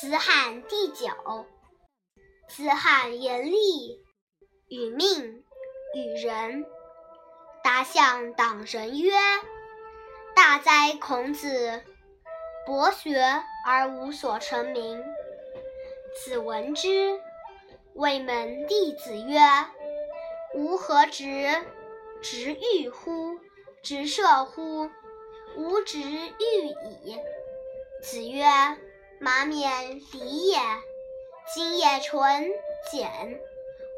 子罕第九。子罕言厉，与命，与仁。达向党人曰：“大哉孔子！博学而无所成名。”子闻之，谓门弟子曰：“吾何直？直欲乎？直射乎？吾直欲矣。”子曰：“马冕礼也。今也纯简，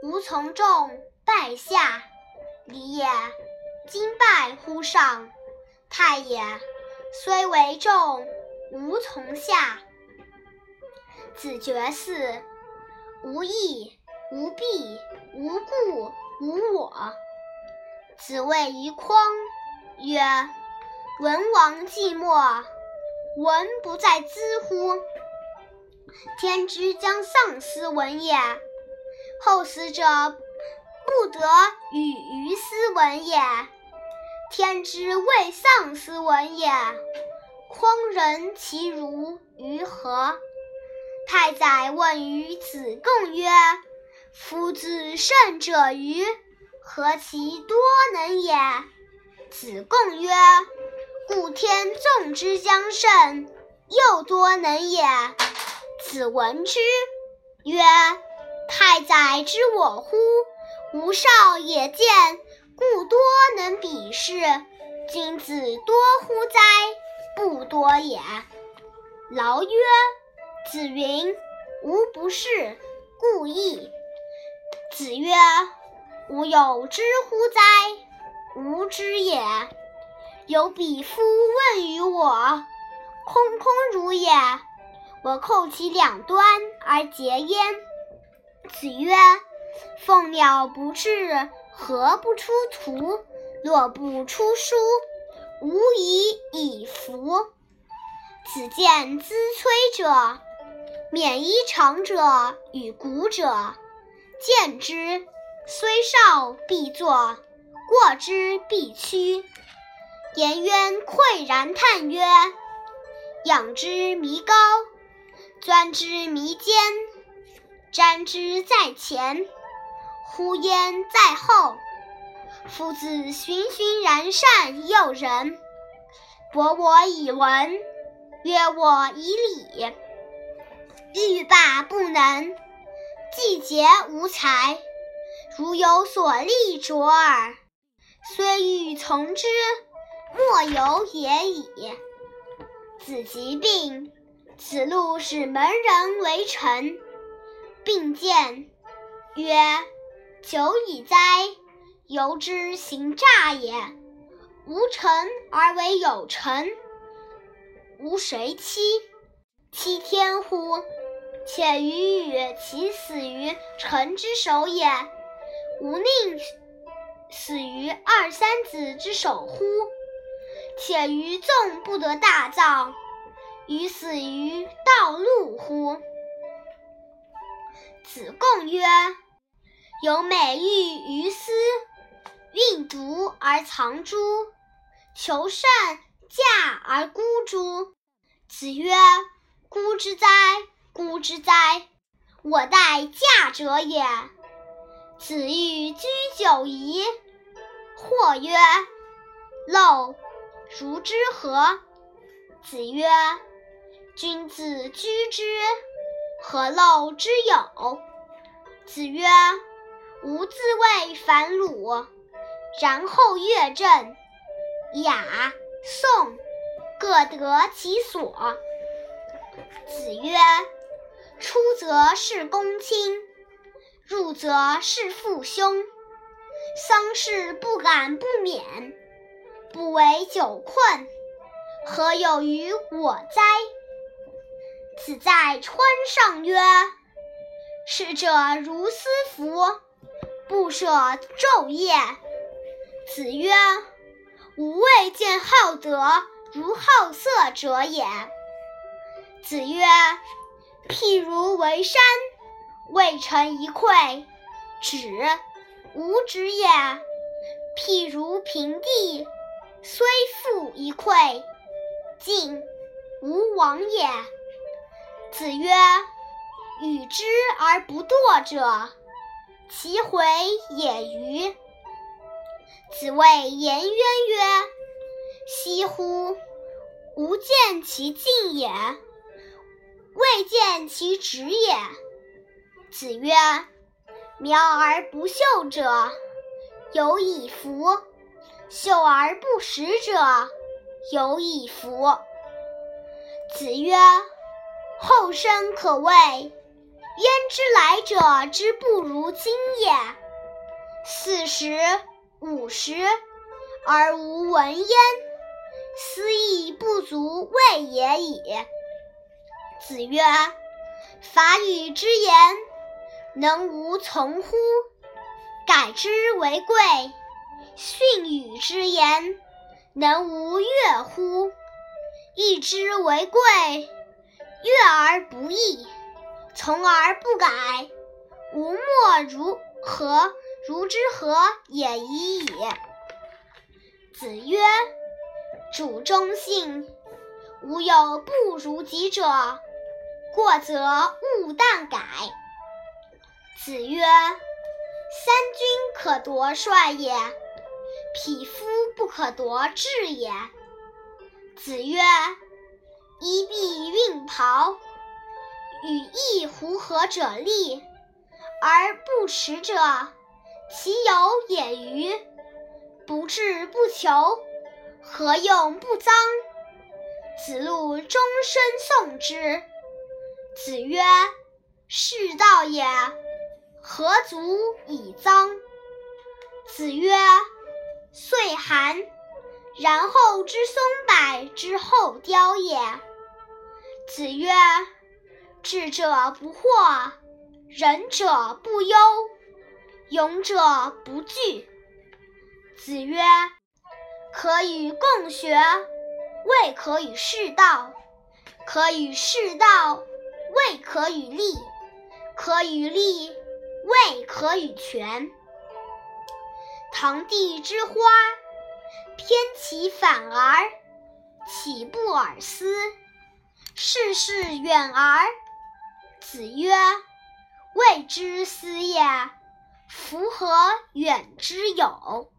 吾从众拜下，礼也。今拜乎上，泰也。虽为众，吾从下。”子绝嗣，无义，无弊，无故，无我。子谓于匡曰：“文王寂寞，文不在兹乎？天之将丧斯文也，后死者不得与于斯文也。天之未丧斯文也，匡人其如于何？”太宰问于子贡曰：“夫子胜者欤？何其多能也？”子贡曰：“故天纵之将胜，又多能也。”子闻之曰：“太宰知我乎？吾少也见，故多能比视。君子多乎哉？不多也。”劳曰。子云：“吾不是，故意。”子曰：“吾有知乎哉？吾知也。有彼夫问于我，空空如也。我扣其两端而结焉。”子曰：“凤鸟不至，何不出图？若不出书，无以以服。”子见资摧者。免衣长者与古者，见之，虽少必作；过之必趋。颜渊喟然叹曰：“仰之弥高，钻之弥坚，瞻之在前，呼焉在后。夫子循循然善诱人，博我以文，约我以礼。”欲罢不能，既竭无才。如有所立卓尔，虽欲从之，莫由也已。子疾病，子路使门人为臣，并见曰：“久矣哉！由之行诈也。无臣而为有臣，无谁欺？欺天乎？”且予与其死于臣之手也，吾宁死于二三子之手乎？且于纵不得大葬，于死于道路乎？子贡曰：“有美玉于斯，运毒而藏诸？求善价而孤诸？”子曰：“孤之哉！”孤之哉！我待嫁者也。子欲居九夷，或曰：“陋，如之何？”子曰：“君子居之，何陋之有？”子曰：“吾自谓反鲁，然后乐正，雅、颂，各得其所。”子曰。出则事公卿，入则事父兄。丧事不敢不免，不为酒困，何有于我哉？子在川上曰：“逝者如斯夫，不舍昼夜。”子曰：“吾未见好德如好色者也。”子曰。譬如为山，未成一篑，止，无止也；譬如平地，虽覆一篑，进，无往也。子曰：“与之而不惰者，其回也与？”子谓颜渊曰：“惜乎！吾见其进也，未见其止也。”子曰：“苗而不秀者，有以服；秀而不实者，有以服。”子曰：“后生可畏，焉知来者之不如今也？四十。”五十而无闻焉，斯亦不足畏也已。子曰：“法语之言，能无从乎？改之为贵。训语之言，能无悦乎？义之为贵。悦而不义，从而不改，吾莫如何？”如之何也已矣。子曰：“主忠信，无有不如己者，过则勿惮改。”子曰：“三军可夺帅也，匹夫不可夺志也。”子曰：“衣敝运袍，与翼狐合者立，而不耻者。”其有也与？不志不求，何用不臧？子路终身诵之。子曰：“是道也，何足以臧？”子曰：“岁寒，然后知松柏之后凋也。”子曰：“智者不惑，仁者不忧。”勇者不惧。子曰：“可与共学，未可与适道；可与适道，未可与立；可与立，未可与权。”堂棣之花，偏其反而，岂不尔思？世事远而。子曰：“未之思也。”夫何远之有？